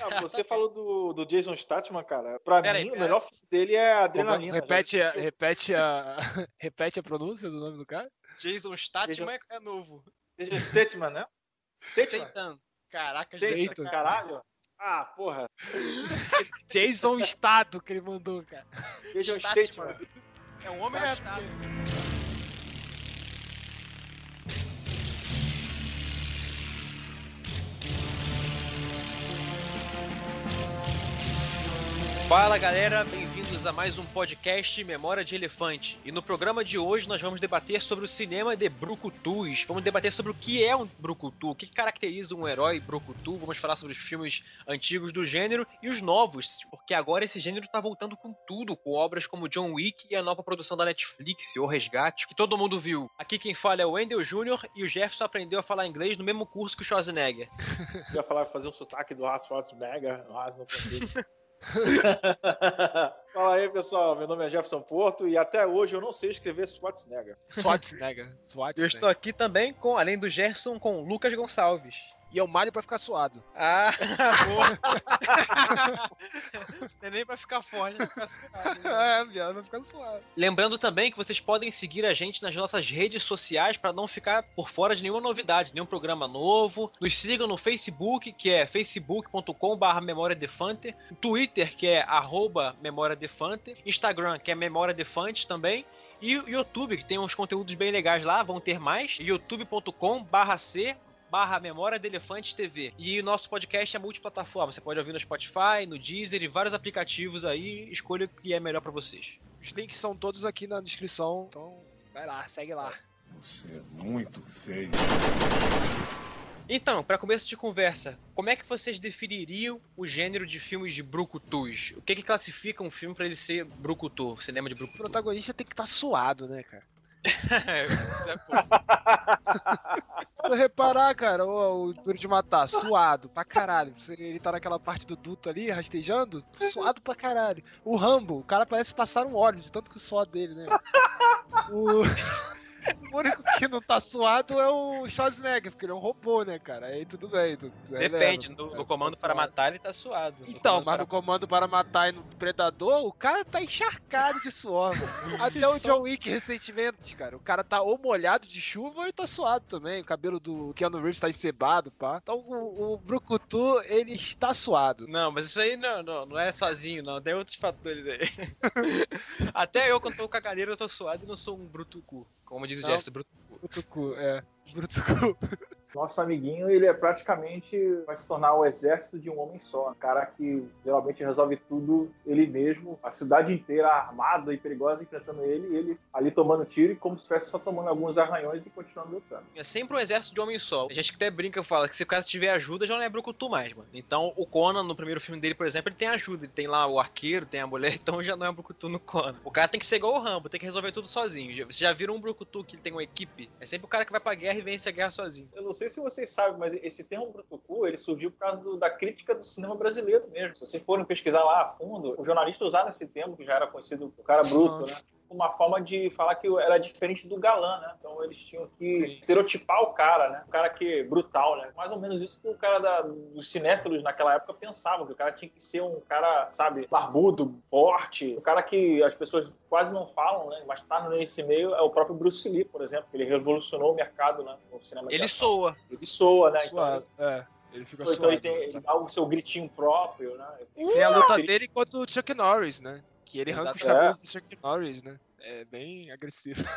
Ah, você falou do, do Jason Statham, cara. Pra Pera mim, aí, o melhor filme dele é Adrenalina. repete, Já a, repete, a, repete a pronúncia do nome do cara? Jason Statham é, é novo. Jason Statham, né? Statham? Statham. Caraca, Statham, caralho. Ah, porra. Jason Estado que ele mandou, cara. Jason Statham. É um homem arrastado. Fala galera, bem-vindos a mais um podcast Memória de Elefante. E no programa de hoje nós vamos debater sobre o cinema de brucutus. Vamos debater sobre o que é um brucutu, o que caracteriza um herói brucutu. Vamos falar sobre os filmes antigos do gênero e os novos, porque agora esse gênero tá voltando com tudo, com obras como John Wick e a nova produção da Netflix, O Resgate, que todo mundo viu. Aqui quem fala é o Wendell Jr. e o Jefferson aprendeu a falar inglês no mesmo curso que o Schwarzenegger. Eu ia falar, fazer um sotaque do Schwarzenegger, mas não consigo. Fala aí, pessoal. Meu nome é Jefferson Porto e até hoje eu não sei escrever Schwarzenegger. Schwarzenegger. Eu Schwarzenegger. estou aqui também, com, além do Gerson, com o Lucas Gonçalves. E é o Mario pra ficar suado. Ah, boa. Não é nem pra ficar forte, vai ficar suado. né? é, viado, vai ficar suado. Lembrando também que vocês podem seguir a gente nas nossas redes sociais para não ficar por fora de nenhuma novidade, nenhum programa novo. Nos sigam no Facebook, que é facebook.com.br Memória Defante, Twitter, que é arroba Memória Defante, Instagram, que é Memória Defante também. E o YouTube, que tem uns conteúdos bem legais lá, vão ter mais. youtube.com barra Memória de Elefante TV. E o nosso podcast é multiplataforma. Você pode ouvir no Spotify, no Deezer e vários aplicativos aí. Escolha o que é melhor para vocês. Os links são todos aqui na descrição, então vai lá, segue lá. Você é muito feio. Então, para começo de conversa, como é que vocês definiriam o gênero de filmes de brucutus? O que que classifica um filme para ele ser brucutu, cinema de O brucutu? protagonista tem que estar suado, né, cara? Isso é. Se tu reparar, cara, o, o Duro de Matar, suado pra caralho. Você- Ele tá naquela parte do duto ali, rastejando, suado pra caralho. O Rambo, o cara parece passar um óleo de tanto que o suor dele, né? O... o único que não tá suado é o Schwarzenegger, porque ele é um robô, né, cara? Aí tudo bem. tu- tu Depende, releva. no, É, no comando tá para matar ele tá suado. No Então, mas para- no comando para matar e no Predador, o cara tá encharcado de suor, mano. Até o John Wick recentemente, cara. O cara tá ou molhado de chuva ou ele tá suado também. O cabelo do Keanu Reeves tá encebado, pá. Então o, o Brucutu, ele está suado. Não, mas isso aí não, não, não é sozinho, não. Tem outros fatores aí. Até eu, quando tô com a cadeira, eu tô suado e não sou um brutucu. Como diz o. Jefferson, brutucu. Brutucu, é. Brutucu. Nosso amiguinho, ele é praticamente vai se tornar o exército de um homem só. Um cara que geralmente resolve tudo ele mesmo, a cidade inteira armada e perigosa enfrentando ele, e ele ali tomando tiro e como se estivesse só tomando alguns arranhões e continuando lutando. É sempre um exército de homem só. A gente até brinca e fala que se o cara tiver ajuda, já não é brucutu mais, mano. Então, o Conan, no primeiro filme dele, por exemplo, ele tem ajuda. Ele tem lá o arqueiro, tem a mulher, então já não é brucutu no Conan. O cara tem que ser igual o Rambo, tem que resolver tudo sozinho. Vocês já viram um brucutu que ele tem uma equipe? É sempre o cara que vai pra guerra e vence a guerra sozinho. Eu não sei se vocês sabem, mas esse termo brutucu, ele surgiu por causa do- da crítica do cinema brasileiro mesmo. Se vocês forem pesquisar lá a fundo, os jornalistas usaram esse termo, que já era conhecido o cara bruto, né? Uma forma de falar que era diferente do galã, né? Então eles tinham que Sim. estereotipar o cara, né? O cara que é brutal, né? Mais ou menos isso que o cara da- dos cinéfilos naquela época pensava, que o cara tinha que ser um cara, sabe, barbudo, forte, um cara que as pessoas quase não falam, né? Mas tá nesse meio é o próprio Bruce Lee, por exemplo, que ele revolucionou o mercado, né? No cinema Ele soa. Ele soa, né? Suado, é. Ele fica Então, suado. então ele, tem, ele dá o seu gritinho próprio, né? Tem a luta dele contra o Chuck Norris, né? Que ele arranca os cabelos do Chuck Norris, né? É bem agressivo.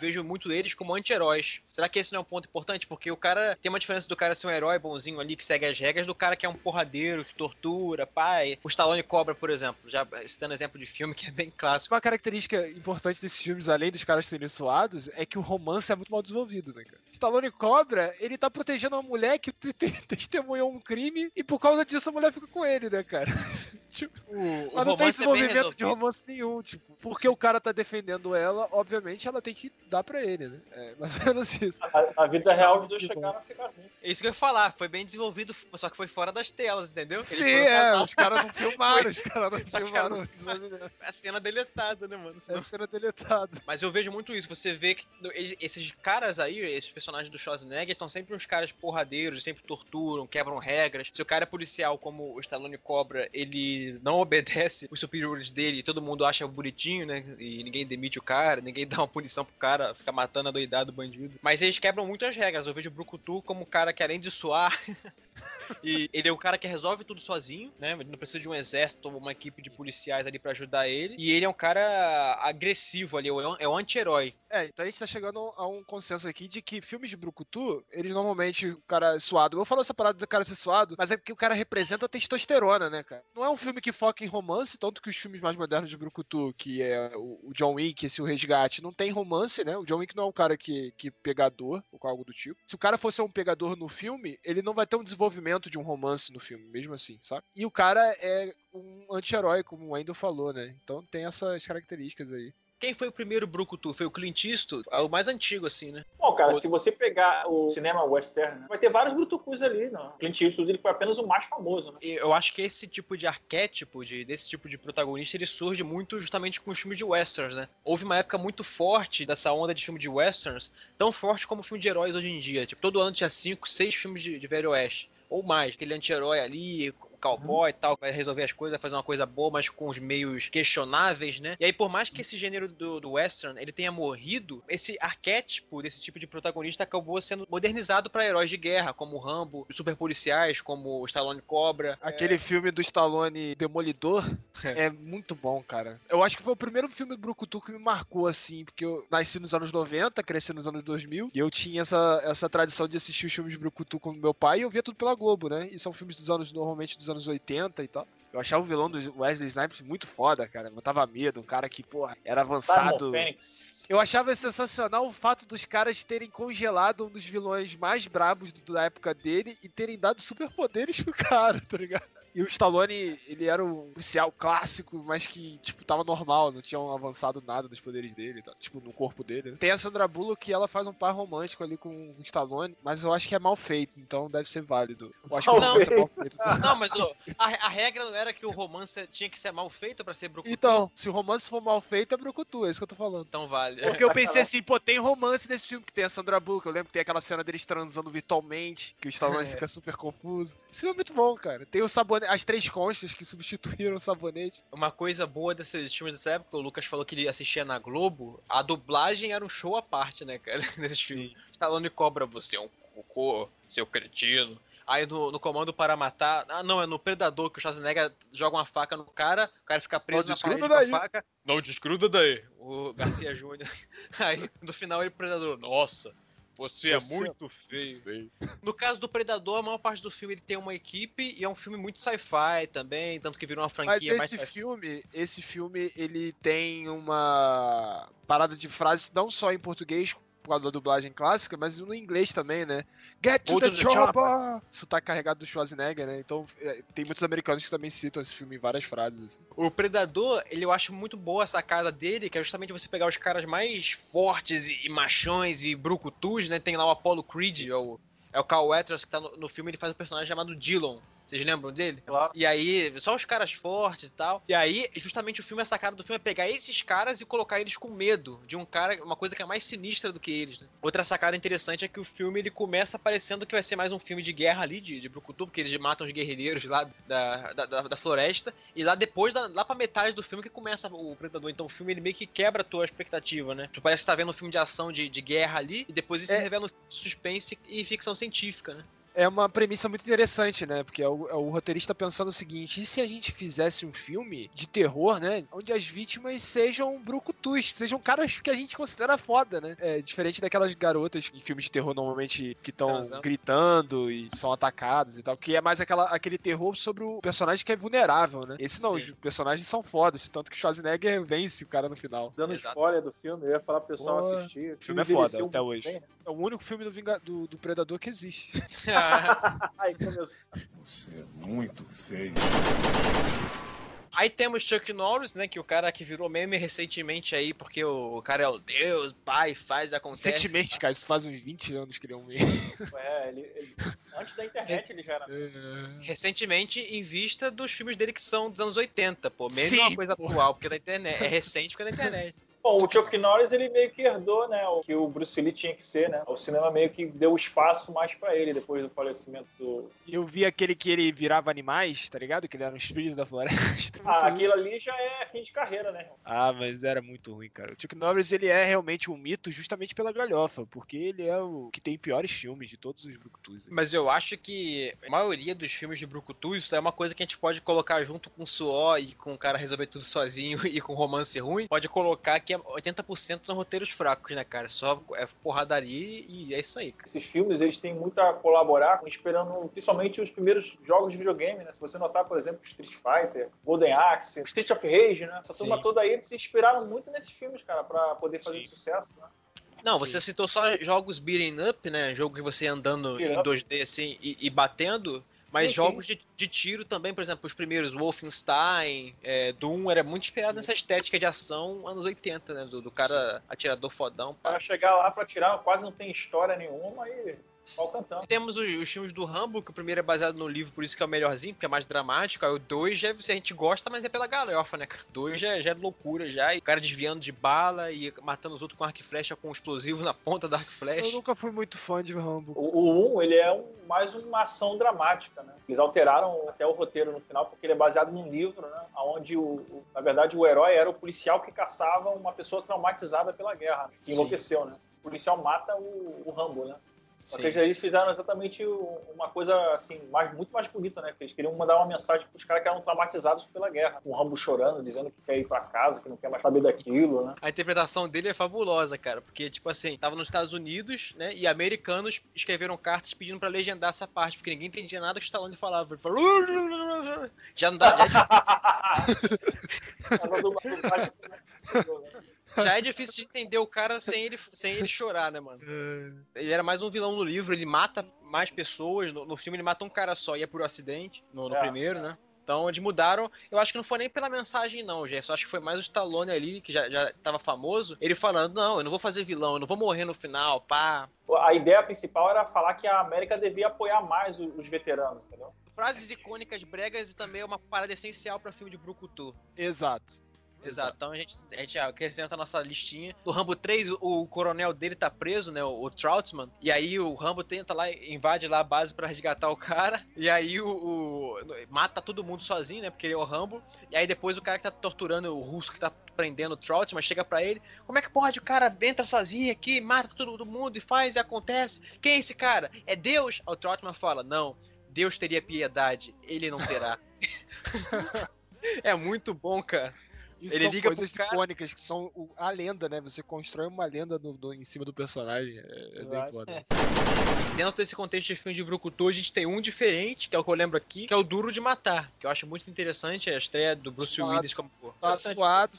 Vejo muito eles como anti-heróis. Será que esse não é um ponto importante? Porque o cara tem uma diferença do cara ser um herói bonzinho ali que segue as regras do cara que é um porradeiro, que tortura, pai. O Stallone Cobra, por exemplo. Já citando exemplo de filme que é bem clássico. Uma característica importante desses filmes, além dos caras serem suados, é que o romance é muito mal desenvolvido, né, cara? Stallone Cobra, ele tá protegendo uma mulher que te- te- testemunhou um crime e por causa disso a mulher fica com ele, né, cara? Tipo, O, o mas não tem é desenvolvimento de romance nenhum, tipo. Porque o cara tá defendendo ela, obviamente ela tem que dar pra ele, né? É mais ou menos isso. Na, na vida real, os dois bom. chegaram a ficar juntos. É isso que eu ia falar, foi bem desenvolvido, só que foi fora das telas, entendeu? Sim, é, os caras não filmaram, os caras não filmaram desenvolvimento. A cena deletada, né, mano? Senão- Essa cena deletada. Mas eu vejo muito isso. Você vê que eles- esses caras aí, esses personagens do Schwarzenegger, são sempre uns caras porradeiros, sempre torturam, quebram regras. Se o cara é policial, como o Stallone Cobra, ele não obedece os superiores dele, e todo mundo acha bonitinho, né? E ninguém demite o cara, ninguém dá uma punição pro cara, fica matando a doidado o bandido. Mas eles quebram muito as regras. Eu vejo o Brucutu como um cara que além de suar. E ele é o cara que resolve tudo sozinho, né? Ele não precisa de um exército ou uma equipe de policiais ali pra ajudar ele. E ele é um cara agressivo ali, é é o anti-herói. É, então a gente tá chegando a um consenso aqui de que filmes de Brucutu, eles normalmente, o cara é suado. Eu falo essa parada do cara ser suado, mas é porque o cara representa a testosterona, né, cara? Não é um filme que foca em romance, tanto que os filmes mais modernos de Brucutu, que é o John Wick, esse O Resgate, não tem romance, né? O John Wick não é um cara que, que pegador, ou algo do tipo. Se o cara fosse um pegador no filme, ele não vai ter um desenvolvimento de um romance no filme, mesmo assim, sabe? E o cara é um anti-herói, como o Wendel falou, né? Então tem essas características aí. Quem foi o primeiro Brucutu? Foi o Clint Eastwood? É o mais antigo, assim, né? Bom, cara, Outro. se você pegar o cinema western, né, vai ter vários brutucus ali, não. Clint Eastwood ele foi apenas o mais famoso, né? E Eu acho que esse tipo de arquétipo, de, desse tipo de protagonista, ele surge muito justamente com os filmes de westerns, né? Houve uma época muito forte dessa onda de filme de westerns, tão forte como o filme de heróis hoje em dia. Tipo, todo ano tinha cinco, seis filmes de, de velho oeste. Ou mais, aquele anti-herói ali, cowboy e tal, vai resolver as coisas, vai fazer uma coisa boa, mas com os meios questionáveis, né? E aí, por mais que esse gênero do, do western ele tenha morrido, esse arquétipo desse tipo de protagonista acabou sendo modernizado para heróis de guerra, como o Rambo, os super policiais, como o Stallone Cobra. Aquele filme do Stallone Demolidor é muito bom, cara. Eu acho que foi o primeiro filme do Brucutu que me marcou, assim, porque eu nasci nos anos 90, cresci nos anos 2000, e eu tinha essa, essa tradição de assistir os filmes de Brucutu com meu pai, e eu via tudo pela Globo, né? E são filmes dos anos, normalmente, dos anos 80 e tal. Eu achava o vilão do Wesley Snipes muito foda, cara. Botava medo, um cara que, porra, era avançado. Eu achava sensacional o fato dos caras terem congelado um dos vilões mais brabos da época dele e terem dado superpoderes pro cara, tá ligado? E o Stallone, ele era um policial clássico, mas que, tipo, tava normal, não tinham avançado nada dos poderes dele, tá? tipo, no corpo dele. né? Tem a Sandra Bullock que ela faz um par romântico ali com o Stallone, mas eu acho que é mal feito, então deve ser válido. Eu acho que não ser mal feito. feito. Não, mas a, a regra não era que o romance tinha que ser mal feito pra ser brucutu. Então, se o romance for mal feito, é brucutu, é isso que eu tô falando. Então vale. Porque eu pensei assim, pô, tem romance nesse filme que tem a Sandra Bullock. Eu lembro que tem aquela cena deles transando virtualmente, que o Stallone É. fica super confuso. Esse filme é muito bom, cara. Tem o sabonete, as três conchas que substituíram o sabonete. Uma coisa boa desses filmes dessa época, o Lucas falou que ele assistia na Globo, a dublagem era um show à parte, né, cara, nesses filmes. Stallone cobra você, é um cocô, seu cretino. Aí no, no Comando para Matar, ah não, é no Predador que o Schwarzenegger joga uma faca no cara, o cara fica preso Não na parede desgruda com a daí. faca. Não desgruda daí. O Garcia Júnior. Aí no final ele Predador, nossa, você, é Você é muito feio. No caso do Predador, a maior parte do filme ele tem uma equipe e é um filme muito sci-fi também, tanto que virou uma Mas franquia mais esse filme, esse filme, ele tem uma parada de frases não só em português, por causa da dublagem clássica, mas no inglês também, né? Get to the, the chopper! Isso tá carregado do Schwarzenegger, né? Então é, tem muitos americanos que também citam esse filme em várias frases. assim. O Predador, ele eu acho muito boa essa sacada dele, que é justamente você pegar os caras mais fortes e, e machões e brucutus, né? Tem lá o Apollo Creed, é o, é o Carl Weathers que tá no, no filme, ele faz um personagem chamado Dillon. Vocês lembram dele? Claro. E aí, só os caras fortes e tal. E aí, justamente o filme, a sacada do filme é pegar esses caras e colocar eles com medo de um cara, uma coisa que é mais sinistra do que eles, né? Outra sacada interessante é que o filme ele começa parecendo que vai ser mais um filme de guerra ali, de, de Brucutu, porque eles matam os guerrilheiros lá da, da, da, da floresta. E lá depois, da- lá pra metade do filme, que começa o Predador. Então o filme ele meio que quebra a tua expectativa, né? Tu parece que tá vendo um filme de ação de, de guerra ali, e depois isso É. revela um suspense e ficção científica, né? É uma premissa muito interessante, né? Porque é o, é o roteirista pensando o seguinte: e se a gente fizesse um filme de terror, né? Onde as vítimas sejam brucutus, sejam caras que a gente considera foda, né? É diferente daquelas garotas em filmes de terror normalmente que estão Transando. gritando e são atacadas e tal. Que é mais aquela, aquele terror sobre o personagem que é vulnerável, né? Esse não, Sim. os personagens são fodas, tanto que Schwarzenegger vence o cara no final. Dando Exato. spoiler do filme, eu ia falar pro pessoal Pô, assistir. O filme é foda até hoje. bem, né? É o único filme do, Vinga- do, do Predador que existe. Aí começou. Você é muito feio. Aí temos Chuck Norris, né? Que o cara que virou meme recentemente aí, porque o cara é o Deus, pai, faz, acontece. Recentemente, cara, isso faz uns 20 anos que ele é um meme. É, ele, ele- antes da internet ele já era. Recentemente, em vista dos filmes dele que são dos anos 80, pô. Meme Sim, não é uma coisa pô. atual, porque é da internet. É recente porque é da internet. Bom, o Chuck Norris ele meio que herdou, né, o que o Bruce Lee tinha que ser, né? O cinema meio que deu espaço mais pra ele depois do falecimento do. Eu vi aquele que ele virava animais, tá ligado? Que ele era um espírito da floresta. Ah, Muito aquilo ali já é fim de carreira, né? Ah, mas era muito ruim, cara. O Chuck Norris, ele é realmente um mito justamente pela galhofa, porque ele é o que tem piores filmes de todos os Brucutus. Mas eu acho que a maioria dos filmes de Brucutu, isso é uma coisa que a gente pode colocar junto com suor e com o cara resolver tudo sozinho e com romance ruim. Pode colocar que é 80% são roteiros fracos, né, cara? Só é porradaria e é isso aí, cara. Esses filmes eles têm muito a colaborar, esperando principalmente os primeiros jogos de videogame, né? Se você notar, por exemplo, Street Fighter, Golden Axe, Street of Rage, né? Essa Sim. turma toda aí, eles se inspiraram muito nesses filmes, cara, pra poder fazer Sim. sucesso, né? Não, você citou só jogos beating up, né? Jogo que você andando em up. 2D assim e, e batendo. Mas Sim, jogos de, de tiro também, por exemplo, os primeiros, Wolfenstein, é, Doom, era muito inspirado nessa estética de ação anos 80, né? Do, do cara atirador fodão. O cara chegar lá pra tirar, quase não tem história nenhuma e pau cantando. Temos os, os filmes do Rambo, que o primeiro é baseado no livro, por isso que é o melhorzinho, porque é mais dramático. Aí o 2 já, se a gente gosta, mas é pela galhofa, né? O 2 já, já é loucura já. E o cara desviando de bala e matando os outros com arco e flecha com um explosivo na ponta da arco e Eu flecha. nunca fui muito fã de Rambo. O, o 1, ele é um- mais uma ação dramática, né? Eles alteraram até o roteiro no final, porque ele é baseado num livro, né? Onde, o, o- na verdade, o herói era o policial que caçava uma pessoa traumatizada pela guerra, que Sim. enlouqueceu, né? O policial mata o, o Rambo, né? Só que Sim. eles fizeram exatamente uma coisa, assim, mais, muito mais bonita, né? Porque eles queriam mandar uma mensagem pros caras que eram traumatizados pela guerra. O Rambo chorando, dizendo que quer ir pra casa, que não quer mais saber daquilo, né? A interpretação dele é fabulosa, cara, porque, tipo assim, tava nos Estados Unidos, né, e americanos escreveram cartas pedindo pra legendar essa parte, porque ninguém entendia nada que o Stallone falava. Ele falou... Já não dá, já, Já é difícil de entender o cara sem ele, sem ele chorar, né, mano? Ele era mais um vilão no livro, ele mata mais pessoas, no, no filme ele mata um cara só, e é por acidente, no, no É. primeiro, né? Então eles mudaram. Eu acho que não foi nem pela mensagem, não, gente. Eu acho que foi mais o Stallone ali, que já, já tava famoso. Ele falando: Não, eu não vou fazer vilão, eu não vou morrer no final, pá. A ideia principal era falar que a América devia apoiar mais os, os veteranos, entendeu? Frases icônicas bregas e também é uma parada essencial pra filme de Brucutu. Exato. Exato. Então a gente, a gente acrescenta a nossa listinha. No Rambo 3, o, coronel dele tá preso, né? O, o Troutman. E aí o Rambo tenta lá, invade lá a base pra resgatar o cara. E aí o, o- mata todo mundo sozinho, né? Porque ele é o Rambo. E aí depois o cara que tá torturando o russo que tá prendendo o Troutman chega pra ele. Como é que pode? O cara entra sozinho aqui, mata todo mundo e faz e acontece. Quem é esse cara? É Deus? O Troutman fala: Não, Deus teria piedade, ele não terá. é muito bom, cara. E Ele são liga coisas cara- icônicas que são o- a lenda, né? Você constrói uma lenda no- no- em cima do personagem. É, é bem foda. Dentro desse contexto de filme de Brucutu, a gente tem um diferente, que é o que eu lembro aqui, que é o Duro de Matar, que eu acho muito interessante, é a estreia do Bruce Suado. Willis como Tá suado.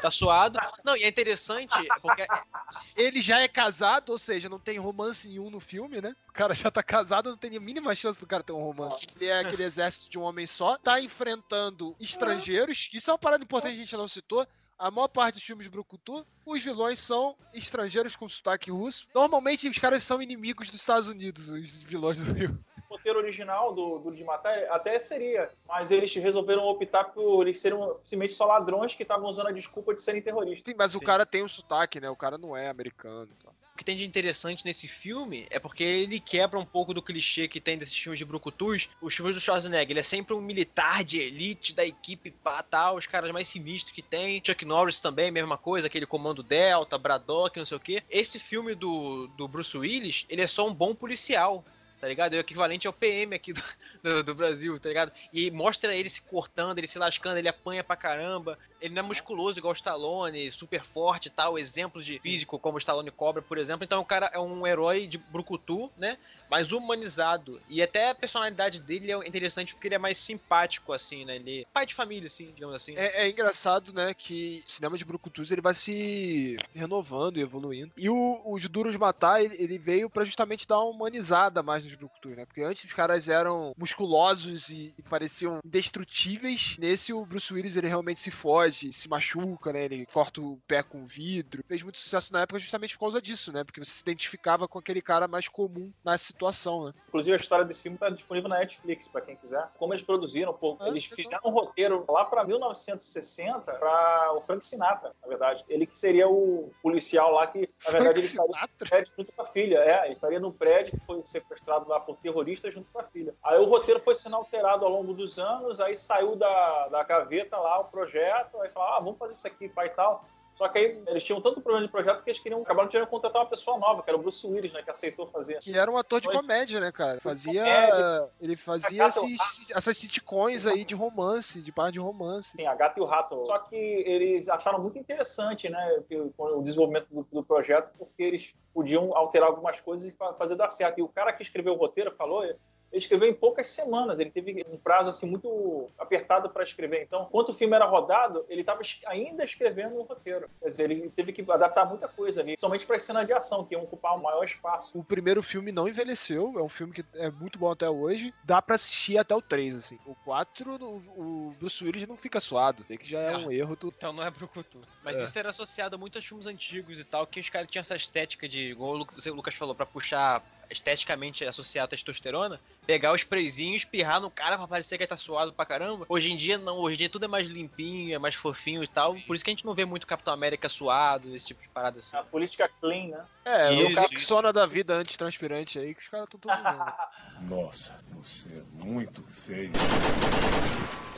Tá suado. Não, e é interessante porque Ele já é casado, ou seja, não tem romance nenhum no filme, né? O cara já tá casado, não tem a mínima chance do cara ter um romance. Ele é aquele exército de um homem só, tá enfrentando estrangeiros. Isso é uma parada importante que a gente não citou. A maior parte dos filmes de Brucutu, os vilões são estrangeiros com sotaque russo. Normalmente os caras são inimigos dos Estados Unidos, os vilões do Rio. O roteiro original do, do de matar até seria, mas eles resolveram optar por eles serem simplesmente só ladrões que estavam usando a desculpa de serem terroristas. Sim, mas o Sim. cara tem um sotaque, né? O cara não é americano. e tal. o que tem de interessante nesse filme é porque ele quebra um pouco do clichê que tem desses filmes de Brucutus. Os filmes do Schwarzenegger, ele é sempre um militar de elite da equipe pá, tal, os caras mais sinistros que tem. Chuck Norris também, mesma coisa, aquele comando Delta, Braddock, não sei o quê. Esse filme do, do Bruce Willis, ele é só um bom policial. Tá ligado? É o equivalente ao PM aqui do, do, do Brasil, tá ligado? E mostra ele se cortando, ele se lascando, ele apanha pra caramba. Ele não é musculoso igual o Stallone, super forte e tal, exemplo de físico como o Stallone cobra, por exemplo. Então o cara é um herói de brucutu, né? Mais humanizado. E até a personalidade dele é interessante porque ele é mais simpático, assim, né? Ele é pai de família, assim, digamos assim. É, é engraçado, né, que cinema de Brucutus ele vai se renovando e evoluindo. E o, o Duro de Matar, ele, ele veio pra justamente dar uma humanizada mais nos dos Brucutus, né? Porque antes os caras eram musculosos e, e pareciam indestrutíveis. Nesse, o Bruce Willis, ele realmente se foge, se machuca, né? Ele corta o pé com vidro. Fez muito sucesso na época justamente por causa disso, né? Porque você se identificava com aquele cara mais comum na situação, né? Inclusive, a história desse filme tá disponível na Netflix, pra quem quiser. Como eles produziram, pô, Ah, eles fizeram um roteiro lá pra 1960 pra o Frank Sinatra, na verdade. Ele que seria o policial lá que, na verdade, ele estaria no Sinatra? prédio junto com a filha. É, ele estaria no prédio que foi sequestrado lá por terroristas junto com a filha. Aí o roteiro foi sendo alterado ao longo dos anos, aí saiu da, da gaveta lá o projeto, aí falaram, ah, vamos fazer isso aqui, pai e tal. Só que aí eles tinham tanto problema de projeto que eles queriam, acabaram querendo contratar uma pessoa nova, que era o Bruce Willis, né, que aceitou fazer. Que era um ator de Foi. comédia, né, cara? Fazia. Comédia. Ele fazia esses, essas sitcoms aí de romance, de par de romance. Assim, a Gata e o Rato. Só que eles acharam muito interessante, né, o desenvolvimento do, do projeto, porque eles podiam alterar algumas coisas e fa- fazer dar certo. E o cara que escreveu o roteiro falou, ele escreveu em poucas semanas. Ele teve um prazo assim muito apertado para escrever. Então, enquanto o filme era rodado, ele estava ainda escrevendo o roteiro. Quer dizer, ele teve que adaptar muita coisa ali, somente para as cenas de ação, que iam ocupar o maior espaço. O primeiro filme não envelheceu, é um filme que é muito bom até hoje. Dá pra assistir até o 3, assim. O 4, o, o Bruce Willis não fica suado. Que já é Ah. um erro. Tu... Então não é Brucutu. Mas É. isso era associado muito aos filmes antigos e tal, que os caras tinham essa estética de, igual o Lu- o Lucas falou, pra puxar esteticamente associado à testosterona, pegar os sprayzinhos, espirrar no cara pra parecer que ele tá suado pra caramba. Hoje em dia não, hoje em dia tudo é mais limpinho, é mais fofinho e tal. Por isso que a gente não vê muito Capitão América suado, esse tipo de parada assim. A política clean, né? É, Isso, o isso. Rexona da vida antitranspirante aí, que os caras estão tudo vendo. Nossa, você é muito feio.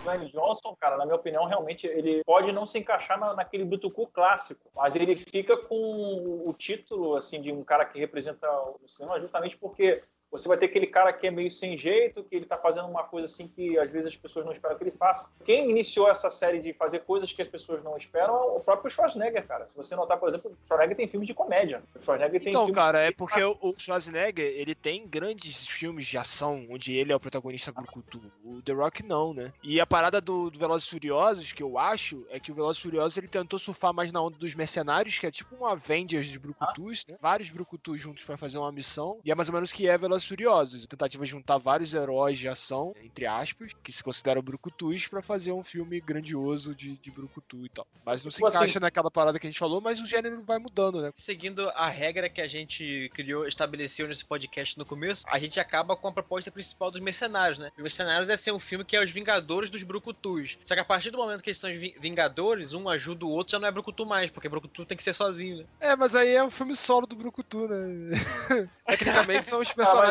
Dwayne Johnson, cara, na minha opinião, realmente ele pode não se encaixar na, naquele Brutucu clássico, mas ele fica com o título assim de um cara que representa o cinema justamente porque você vai ter aquele cara que é meio sem jeito, que ele tá fazendo uma coisa assim que às vezes as pessoas não esperam que ele faça. Quem iniciou essa série de fazer coisas que as pessoas não esperam é o próprio Schwarzenegger, cara. Se você notar, por exemplo, o Schwarzenegger tem filmes de comédia. O Schwarzenegger tem Então, cara, é porque o o Schwarzenegger, ele tem grandes filmes de ação, onde ele é o protagonista brucutu. O The Rock não, né? E a parada do, do Velozes Furiosos, que eu acho, é que o Velozes e Furiosos, ele tentou surfar mais na onda dos mercenários, que é tipo um Avengers de brucutus, né? Vários brucutus juntos pra fazer uma missão. E é mais ou menos que é Velozes e Furiosos. A tentativa de juntar vários heróis de ação, entre aspas, que se consideram brucutus, pra fazer um filme grandioso de, de brucutu e tal. Mas não se Tipo assim- encaixa naquela parada que a gente falou, mas o gênero vai mudando, né? Seguindo a regra que a gente criou, estabeleceu nesse podcast no começo, a gente acaba com a proposta principal dos mercenários, né? Os mercenários é ser um filme que é os Vingadores dos Brucutus. Só que a partir do momento que eles são Vingadores, um ajuda o outro, já não é Brucutu mais, porque Brucutu tem que ser sozinho, né? É, mas aí é um filme solo do Brucutu, né? Tecnicamente são os personagens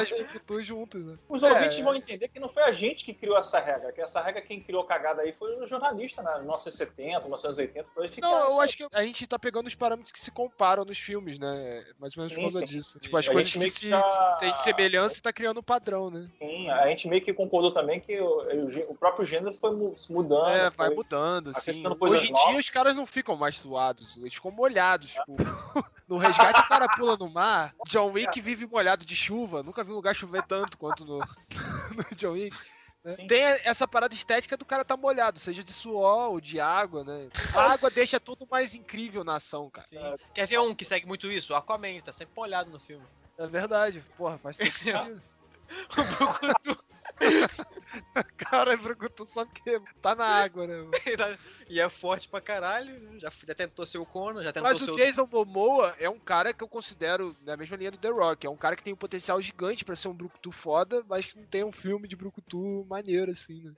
juntos, né? Os É. ouvintes vão entender que não foi a gente que criou essa regra, que essa regra quem criou a cagada aí foi o jornalista, né? 1970, 1980, foi a gente que Não, eu acho que a gente tá pegando os parâmetros que se comparam nos filmes, né? Mais ou menos por causa disso. Tipo, as A coisas que se tá- tem de semelhança e tá criando um padrão, né? Sim, a gente meio que concordou também que o, o próprio gênero foi mudando. É, vai foi- mudando, assim. Hoje em novas. dia os caras não ficam mais suados, eles ficam molhados, tipo. No resgate o cara pula no mar. John Wick vive molhado de chuva. Nunca vi um lugar chover tanto quanto no, no John Wick. né? Sim. Tem essa parada estética do cara tá molhado, seja de suor ou de água, né? A água deixa tudo mais incrível na ação, cara. Quer ver um que segue muito isso? O Aquaman, tá sempre molhado no filme. É verdade, porra, faz todo sentido. cara, é brucutu só porque tá na água, né? e é forte pra caralho, né? já, já tentou ser o Conan, já tentou Mas ser o Jason Momoa é um cara que eu considero na mesma linha do The Rock. É um cara que tem um potencial gigante pra ser um brucutu foda, mas que não tem um filme de brucutu maneiro, assim, né?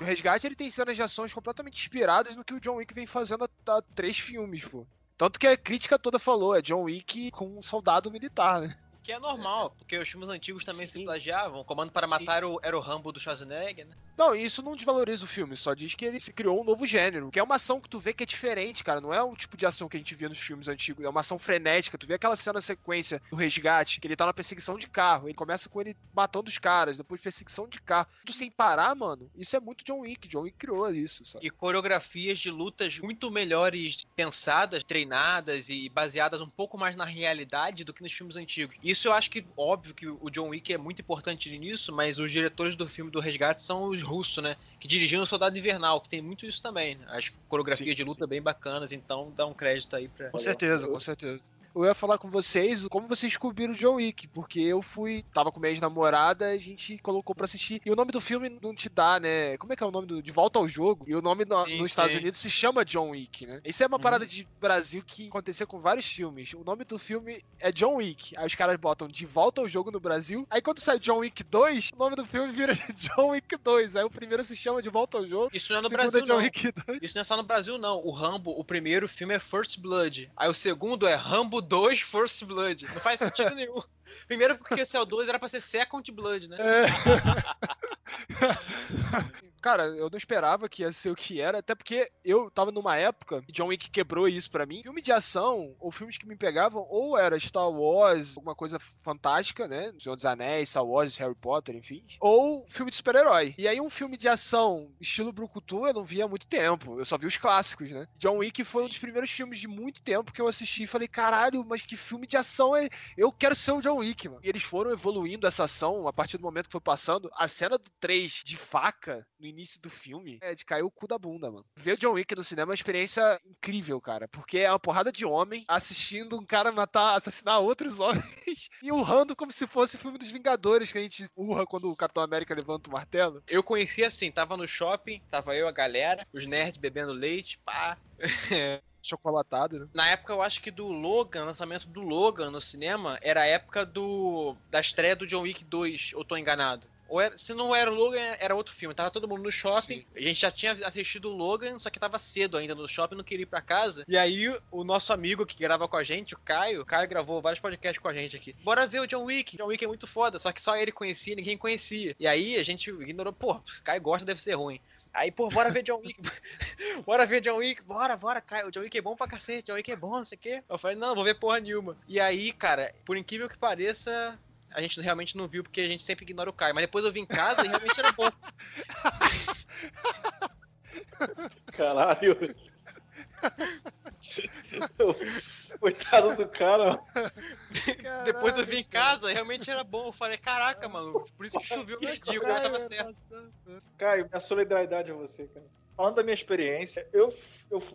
O Resgate, ele tem cenas de ações completamente inspiradas no que o John Wick vem fazendo há, há três filmes, pô. Tanto que a crítica toda falou, é John Wick com um soldado militar, né? Que é normal, porque os filmes antigos também se Sim. plagiavam. O Comando para. Matar o- era o Rambo do Schwarzenegger, né? Não, isso não desvaloriza o filme, só diz que ele se criou um novo gênero. Que é uma ação que tu vê que é diferente, cara. Não é o tipo de ação que a gente via nos filmes antigos. É uma ação frenética. Tu vê aquela cena sequência do resgate, que ele tá na perseguição de carro. Ele começa com ele matando os caras, depois perseguição de carro. Tu sem parar, mano. Isso é muito John Wick. John Wick criou isso, sabe? E coreografias de lutas muito melhores pensadas, treinadas e baseadas um pouco mais na realidade do que nos filmes antigos. Isso eu acho que, óbvio que o John Wick é muito importante nisso, mas os diretores do filme do Resgate são os russos, né? Que dirigiram o Soldado Invernal, que tem muito isso também. né? As coreografias Sim, de luta bem bacanas, então dá um crédito aí pra. Com certeza, com certeza. Eu ia falar com vocês como vocês descobriram o John Wick, porque eu fui, tava com minha ex-namorada, a gente colocou pra assistir. E o nome do filme não te dá, né? Como é que é o nome do. De Volta ao Jogo? E o nome no, Sim, nos Estados sim. Unidos se chama John Wick, né? Isso é uma Uhum. parada de Brasil que acontecia com vários filmes. O nome do filme é John Wick. Aí os caras botam De Volta ao Jogo no Brasil. Aí quando sai John Wick 2, o nome do filme vira John Wick 2. Aí o primeiro se chama De Volta ao Jogo. Isso não é no segundo Brasil, é John não. Wick 2. Isso não é só no Brasil, não. O Rambo, o primeiro filme é First Blood. Aí o segundo é Rambo 2 First Blood. Não faz sentido nenhum. Primeiro porque se é o 2 era pra ser Second Blood, né? Cara, eu não esperava que ia ser o que era, até porque eu tava numa época, e John Wick quebrou isso pra mim. Filme de ação, ou filmes que me pegavam, ou era Star Wars, alguma coisa fantástica, né? Senhor dos Anéis, Star Wars, Harry Potter, enfim. Ou filme de super-herói. E aí um filme de ação, estilo Brucutu, eu não via há muito tempo. Eu só vi os clássicos, né? John Wick foi um Sim. dos primeiros filmes de muito tempo que eu assisti e falei, caralho, mas que filme de ação é. Eu quero ser o John Wick, mano. E eles foram evoluindo essa ação a partir do momento que foi passando. A cena do 3 de faca no início do filme é de cair o cu da bunda, mano. Ver o John Wick no cinema é uma experiência incrível, cara. Porque é uma porrada de homem assistindo um cara matar, assassinar outros homens e urrando como se fosse o filme dos Vingadores que a gente urra quando o Capitão América levanta o martelo. Eu conheci assim, tava no shopping, tava eu, a galera, os nerds bebendo leite, pá. Chocolatado, né? Na época, eu acho que do Logan, lançamento do Logan no cinema, era a época do da estreia do John Wick 2, ou tô enganado. Ou era- se não era o Logan, era outro filme. Tava todo mundo no shopping. A gente já tinha assistido o Logan, só que tava cedo ainda no shopping, não queria ir pra casa. E aí, o nosso amigo que grava com a gente, o Caio, o Caio gravou vários podcasts com a gente aqui. Bora ver o John Wick. John Wick é muito foda, só que só ele conhecia, ninguém conhecia. E aí, a gente ignorou, pô, o Caio gosta, deve ser ruim. Aí, pô, bora ver John Wick. bora ver John Wick, bora, bora, Caio. O John Wick é bom pra cacete, John Wick é bom, não sei o quê. Eu falei, não, vou ver porra nenhuma. E aí, cara, por incrível que pareça, a gente realmente não viu porque a gente sempre ignora o Caio. Mas depois eu vim em casa e realmente era bom. Caralho. Coitado do cara. depois eu vim em casa e realmente era bom. Eu falei, caraca, mano, por isso que choveu meus dias, o cara tava certo. Caio, minha solidariedade a você, cara. Falando da minha experiência, eu,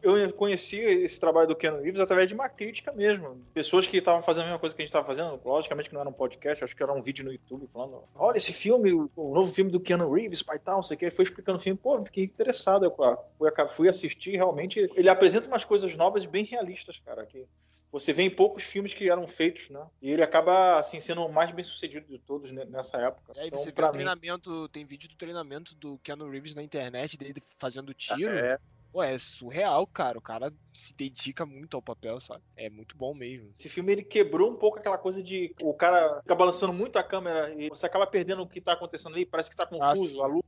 eu, eu conheci esse trabalho do Ken Reeves através de uma crítica mesmo. Pessoas que estavam fazendo a mesma coisa que a gente estava fazendo, logicamente que não era um podcast, acho que era um vídeo no YouTube falando: olha esse filme, o, novo filme do Keanu Reeves, pai tal, não sei o que. Ele foi explicando o filme, pô, fiquei interessado. Eu fui, fui assistir, realmente. Ele apresenta umas coisas novas bem realistas, cara. Que você vê em poucos filmes que eram feitos, né? E ele acaba, assim, sendo o mais bem sucedido de todos né, nessa época. E aí Então, você vê o mim- treinamento, tem vídeo do treinamento do Keanu Reeves na internet, dele fazendo tiro. É, Pô, é surreal, cara. O cara se dedica muito ao papel, sabe? É muito bom mesmo. Esse filme ele quebrou um pouco aquela coisa de o cara fica balançando muito a câmera e você acaba perdendo o que tá acontecendo ali, parece que tá confuso sim. a luta.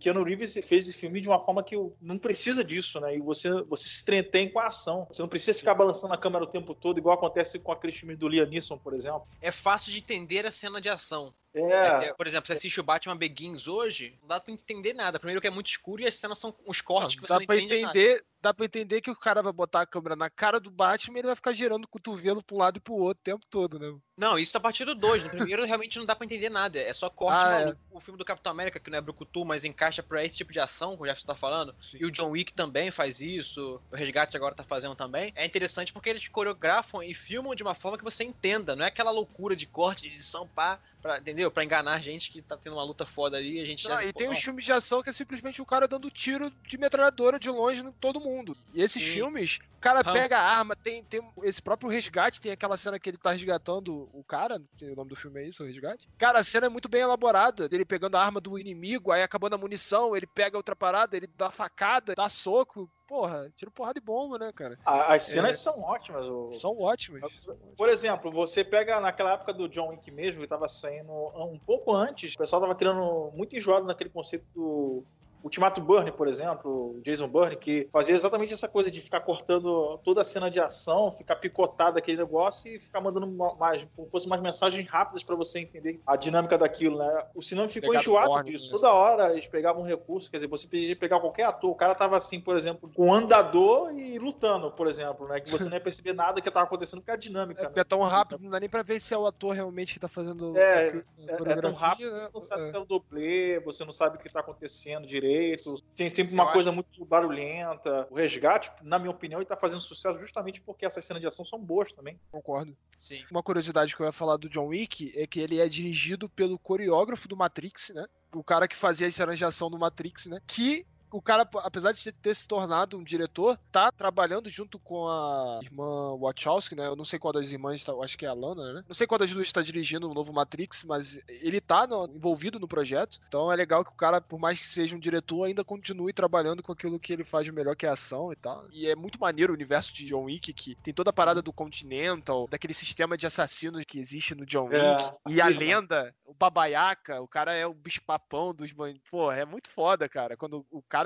Keanu Reeves fez esse filme de uma forma que não precisa disso, né? E você, você se entretém com a ação. Você não precisa ficar balançando a câmera o tempo todo, igual acontece com aqueles filmes do Liam Neeson, por exemplo. É fácil de entender a cena de ação. É, É, Por exemplo, você assiste o Batman Begins hoje, não dá pra entender nada. Primeiro que é muito escuro e as cenas são uns cortes que você dá não pra entende nada. entender, dá pra entender que o cara vai botar a câmera na cara do Batman e ele vai ficar girando o cotovelo pra um lado e pro outro o tempo todo, né? Não, isso a partir do 2. No primeiro realmente não dá pra entender nada. É só corte Ah, é. O filme do Capitão América, que não é Brucutu, mas encaixa pra esse tipo de ação, como já você tá falando. E o John Wick também faz isso. O Resgate agora tá fazendo também. É interessante porque eles coreografam e filmam de uma forma que você entenda. Não é aquela loucura de corte, de edição, pá, pra, entendeu? Pra enganar a gente que tá tendo uma luta foda ali e a gente Não, já. e tem uns filmes de ação que é simplesmente o cara dando tiro de metralhadora de longe em todo mundo. E esses Sim. filmes, o cara Rambo. pega a arma, tem, tem esse próprio resgate, tem aquela cena que ele tá resgatando o cara, o nome do filme é isso, o resgate? Cara, a cena é muito bem elaborada, dele pegando a arma do inimigo, aí acabando a munição, ele pega outra parada, ele dá facada, dá soco. Porra, tiro porrada de bomba, né, cara? as cenas É. são ótimas. o- São ótimas. Por exemplo, você pega naquela época do John Wick mesmo, que tava saindo um pouco antes, o pessoal tava criando muito enjoado naquele conceito do Ultimato Burn, por exemplo, o Jason Burn, que fazia exatamente essa coisa de ficar cortando toda a cena de ação, ficar picotado aquele negócio e ficar mandando mais, como fosse umas mensagens rápidas pra você entender a dinâmica daquilo, né? O cinema ficou Pegado enjoado disso. né? Toda hora eles pegavam um recurso, quer dizer, você podia pegar qualquer ator, o cara tava assim, por exemplo, com um andador e lutando, por exemplo, né? Que você não ia perceber nada que tava acontecendo porque a dinâmica. É né? porque é tão rápido, não dá nem pra ver se é o ator realmente que tá fazendo É, É, é tão rápido que né? você não sabe É. que é o dublê, você não sabe o que tá acontecendo direito. Efeito, tem sempre uma Eu coisa muito barulhenta. O resgate, na minha opinião, ele tá fazendo sucesso justamente porque essas cenas de ação são boas também. Concordo. Sim. Uma curiosidade que eu ia falar do John Wick é que ele é dirigido pelo coreógrafo do Matrix, né? O cara que fazia as cenas de ação do Matrix, né? Que o cara, apesar de ter se tornado um diretor, tá trabalhando junto com a irmã Wachowski, né? Eu não sei qual das irmãs, tá, acho que é a Lana, né? Não sei qual das duas está dirigindo o novo Matrix, mas ele tá no- envolvido no projeto. Então é legal que o cara, por mais que seja um diretor, ainda continue trabalhando com aquilo que ele faz de melhor, que é a ação e tal. E é muito maneiro o universo de John Wick, que tem toda a parada do Continental, daquele sistema de assassinos que existe no John Wick. É, E a firma. lenda, o babaiaca, o cara é o bicho-papão dos bandidos. Pô, é muito foda, cara. Quando o cara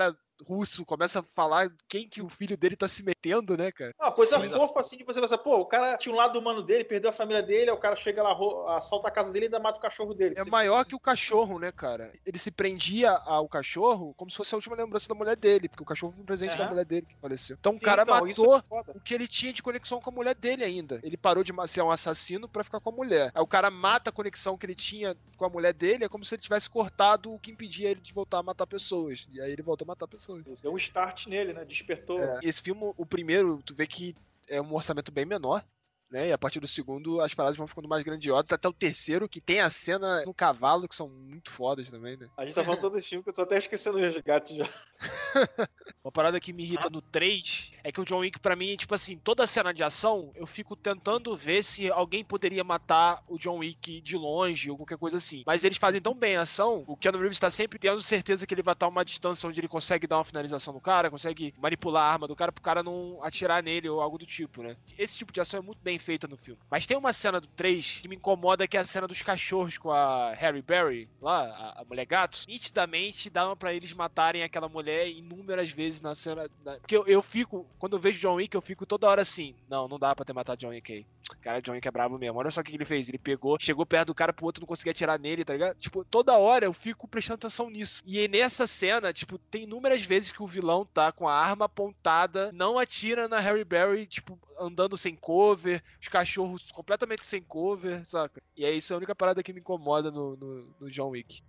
russo começa a falar quem que o filho dele tá se metendo, né, cara? Uma coisa Sim. fofa assim de você pensar, pô, o cara tinha um lado humano dele, perdeu a família dele, aí o cara chega lá, assalta a casa dele e ainda mata o cachorro dele. É Você maior fica que o cachorro, né, cara? Ele se prendia ao cachorro como se fosse a última lembrança da mulher dele, porque o cachorro foi um presente da Aham. mulher dele que faleceu. Então o assim, cara então, isso matou é o que ele tinha de conexão com a mulher dele ainda. Ele parou de ser um assassino pra ficar com a mulher. Aí o cara mata a conexão que ele tinha com a mulher dele, é como se ele tivesse cortado o que impedia ele de voltar a matar pessoas. E aí ele voltou a matar pessoas. Deu um start nele, né? Despertou. É. Esse filme, o primeiro, tu vê que é um orçamento bem menor. Né? E a partir do segundo, as paradas vão ficando mais grandiosas. Até o terceiro, que tem a cena no cavalo, que são muito fodas também, né? A gente tá falando todo esse filme que eu tô até esquecendo o resgate já. Uma parada que me irrita no 3 é que o John Wick, pra mim, tipo assim, toda cena de ação, eu fico tentando ver se alguém poderia matar o John Wick de longe ou qualquer coisa assim. Mas eles fazem tão bem a ação, o Keanu Reeves tá sempre tendo certeza que ele vai estar uma distância onde ele consegue dar uma finalização no cara, consegue manipular a arma do cara pro cara não atirar nele ou algo do tipo, né? Esse tipo de ação é muito bem feita no filme. Mas tem uma cena do 3 que me incomoda, que é a cena dos cachorros com a Harry Berry, lá, a, a mulher gato. Nitidamente dava pra eles matarem aquela mulher inúmeras vezes na cena. na- Porque eu, eu fico, quando eu vejo John Wick, eu fico toda hora assim: não, não dá pra ter matado John Wick aí. Cara, John Wick é brabo mesmo. Olha só o que ele fez. Ele pegou, chegou perto do cara pro outro não conseguia atirar nele, tá ligado? Tipo, toda hora eu fico prestando atenção nisso. E aí, nessa cena, tipo, tem inúmeras vezes que o vilão tá com a arma apontada, não atira na Harry Berry, tipo, andando sem cover, os cachorros completamente sem cover, saca? E é isso a única parada que me incomoda no, no, no John Wick.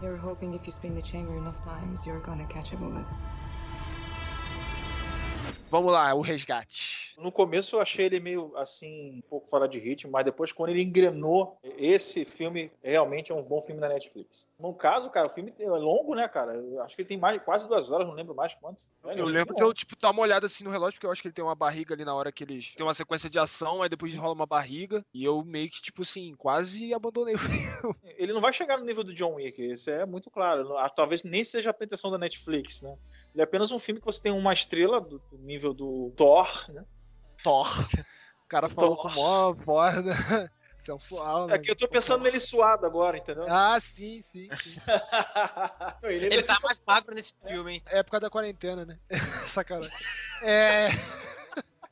You're hoping if you spin the chamber enough times, you're gonna catch a bullet. Vamos lá, o resgate. No começo eu achei ele meio assim, um pouco fora de ritmo, mas depois quando ele engrenou, esse filme realmente é um bom filme da Netflix. No caso, cara, o filme é longo, né, cara? Eu acho que ele tem mais, quase duas horas, não lembro mais quantas. Eu lembro de eu, tipo, dar uma olhada assim no relógio, porque eu acho que ele tem uma barriga ali na hora que eles. Tem uma sequência de ação, aí depois rola uma barriga. E eu meio que, tipo assim, quase abandonei o filme. Ele não vai chegar no nível do John Wick, isso é muito claro. Que Talvez nem seja a pretensão da Netflix, né? Ele é apenas um filme que você tem uma estrela do, do nível do Thor, né? Thor. O cara falou Thor. com mó foda. Sensual, né? É que eu tô pensando nele suado agora, entendeu? Ah, sim, sim, sim. ele, Ele tá mais magro nesse filme, hein? É época da quarentena, né? Sacanagem. É.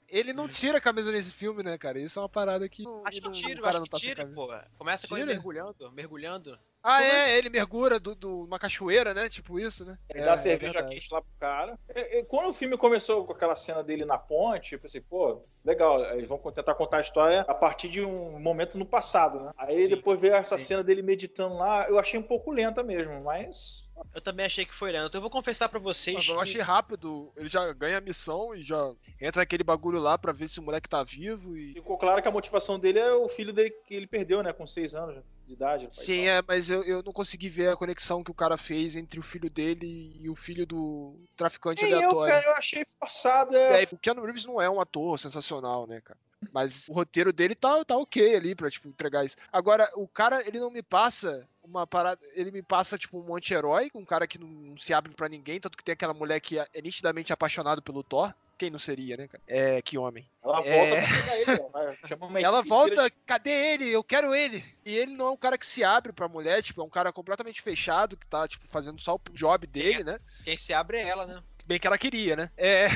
Ele não tira a camisa nesse filme, né, cara? Isso é uma parada que. Acho que tira, o cara acho não que tá sem tira, pô. Começa com ele Tira? mergulhando, mergulhando. Ah, é, ele mergulha do, do- uma cachoeira, né? Tipo isso, né? Ele é, dá é cerveja verdade. quente lá pro cara. E- e quando o filme começou com aquela cena dele na ponte, eu pensei, pô, legal, eles vão tentar contar a história a partir de um momento no passado, né? Aí Sim, depois veio essa sim. cena dele meditando lá, eu achei um pouco lenta mesmo, mas. Eu também achei que foi lento. Eu vou confessar pra vocês Mas eu que- achei rápido. Ele já ganha a missão e já entra naquele bagulho lá pra ver se o moleque tá vivo e. Ficou claro que a motivação dele é o filho dele que ele perdeu, né? Com seis anos de idade. Sim, é, mas eu, eu não consegui ver a conexão que o cara fez entre o filho dele e o filho do traficante E eu, aleatório. cara, eu achei forçado. É... aí, o Keanu Reeves não é um ator sensacional, né, cara? Mas o roteiro dele tá, tá ok ali pra, tipo, entregar isso. Agora, o cara, ele não me passa uma parada. Ele me passa, tipo, um anti-herói, um cara que não se abre pra ninguém, tanto que tem aquela mulher que é nitidamente apaixonado pelo Thor. Quem não seria, né, cara? É, que homem. Ela volta É. pra pegar ele, chama Ela volta, cadê ele? Eu quero ele. E ele não é um cara que se abre pra mulher, tipo, é um cara completamente fechado, que tá, tipo, fazendo só o job dele, né? quem se abre é ela, né? Bem que ela queria, né? É.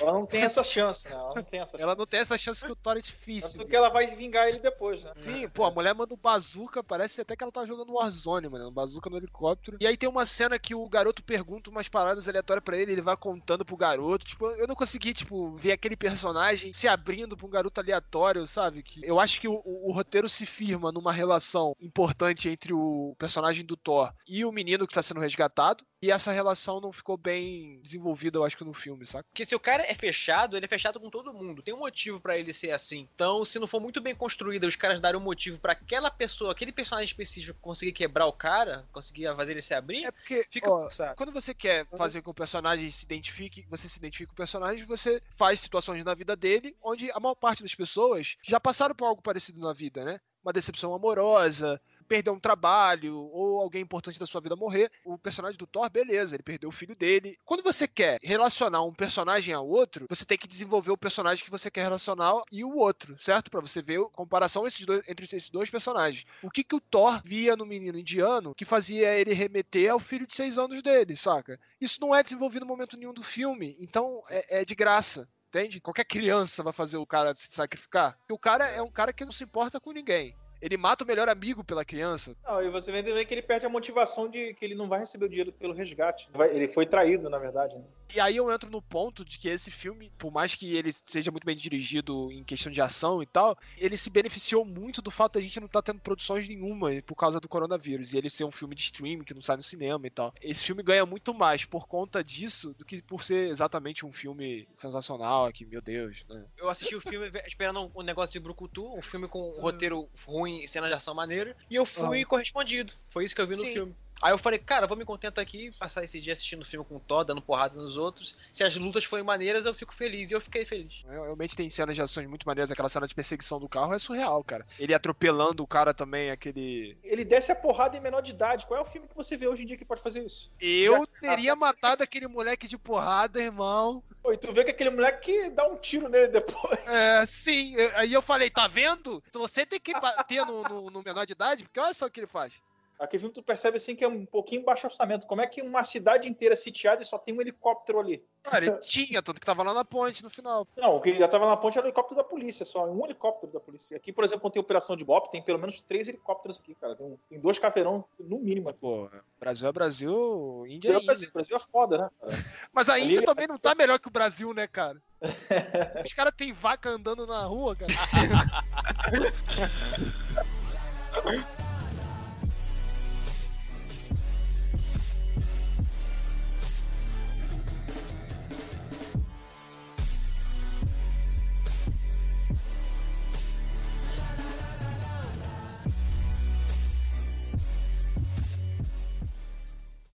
Ela não tem essa chance, né? Ela não tem essa Ela chance. não tem essa chance que o Thor é difícil. Tanto que ela vai vingar ele depois, né? Sim, pô, a mulher manda um bazooka, parece até que ela tá jogando Warzone, mano. Um bazooka no helicóptero. E aí tem uma cena que o garoto pergunta umas paradas aleatórias pra ele, ele vai contando pro garoto. Tipo, eu não consegui, tipo, ver aquele personagem se abrindo pra um garoto aleatório, sabe? Que eu acho que o, o- o roteiro se firma numa relação importante entre o personagem do Thor e o menino que tá sendo resgatado. E essa relação não ficou bem desenvolvida, eu acho que no filme, saca? Porque se o cara é fechado, ele é fechado com todo mundo. Tem um motivo pra ele ser assim. Então, se não for muito bem construída, os caras darem um motivo pra aquela pessoa, aquele personagem específico conseguir quebrar o cara, conseguir fazer ele se abrir, É porque, fica, ó? Quando você quer Uhum. fazer com que o personagem se identifique, você se identifique com o personagem, você faz situações na vida dele onde a maior parte das pessoas já passaram por algo parecido na vida, né? Uma decepção amorosa, perder um trabalho, ou alguém importante da sua vida morrer. O personagem do Thor, beleza, ele perdeu o filho dele. Quando você quer relacionar um personagem a outro, você tem que desenvolver o personagem que você quer relacionar e o outro, certo? Pra você ver a comparação dois- entre esses dois personagens. O que, que o Thor via no menino indiano que fazia ele remeter ao filho de seis anos dele, saca? Isso não é desenvolvido em momento nenhum do filme, então é, é de graça. Entende? Qualquer criança vai fazer o cara se sacrificar. Porque o cara é um cara que não se importa com ninguém. Ele mata o melhor amigo pela criança. Não, e você vê também que ele perde a motivação de que ele não vai receber o dinheiro pelo resgate. Vai- Ele foi traído, na verdade. Né? E aí eu entro no ponto de que esse filme, por mais que ele seja muito bem dirigido em questão de ação e tal, ele se beneficiou muito do fato da gente não estar tendo produções nenhuma por causa do coronavírus. E ele ser um filme de streaming que não sai no cinema e tal. Esse filme ganha muito mais por conta disso do que por ser exatamente um filme sensacional, que, meu Deus, né? Eu assisti o filme esperando um, um negócio de Brucutu, um filme com um roteiro ruim e cena de ação maneira, e eu fui correspondido. Foi isso que eu vi no Sim. filme. Aí eu falei, cara, vou me contentar aqui, passar esse dia assistindo o filme com o Thor, dando porrada nos outros. Se as lutas forem maneiras, eu fico feliz. E eu fiquei feliz. Realmente tem cenas de ações muito maneiras, aquela cena de perseguição do carro é surreal, cara. Ele atropelando o cara também, aquele. Ele desce a porrada em menor de idade. Qual é o filme que você vê hoje em dia que pode fazer isso? Eu teria matado aquele moleque de porrada, irmão. Pô, e tu vê que aquele moleque dá um tiro nele depois. É, sim. eu- Aí eu falei, tá vendo? Então Você tem que bater no, no- no menor de idade, porque olha só o que ele faz. Aquele filme tu percebe assim que é um pouquinho baixo orçamento. Como é que uma cidade inteira sitiada e só tem um helicóptero ali? Cara, ele tinha, tanto que tava lá na ponte no final. Não, o que já tava na ponte era o helicóptero da polícia, só um helicóptero da polícia. Aqui, por exemplo, quando tem operação de BOP, tem pelo menos três helicópteros aqui, cara. Tem, tem dois caveirão, no mínimo. Aqui. Pô, Brasil é Brasil, Índia é O Brasil, Índia. Brasil é foda, né? cara? Mas a Ali- Índia também não tá melhor que o Brasil, né, cara? Os caras têm vaca andando na rua, cara.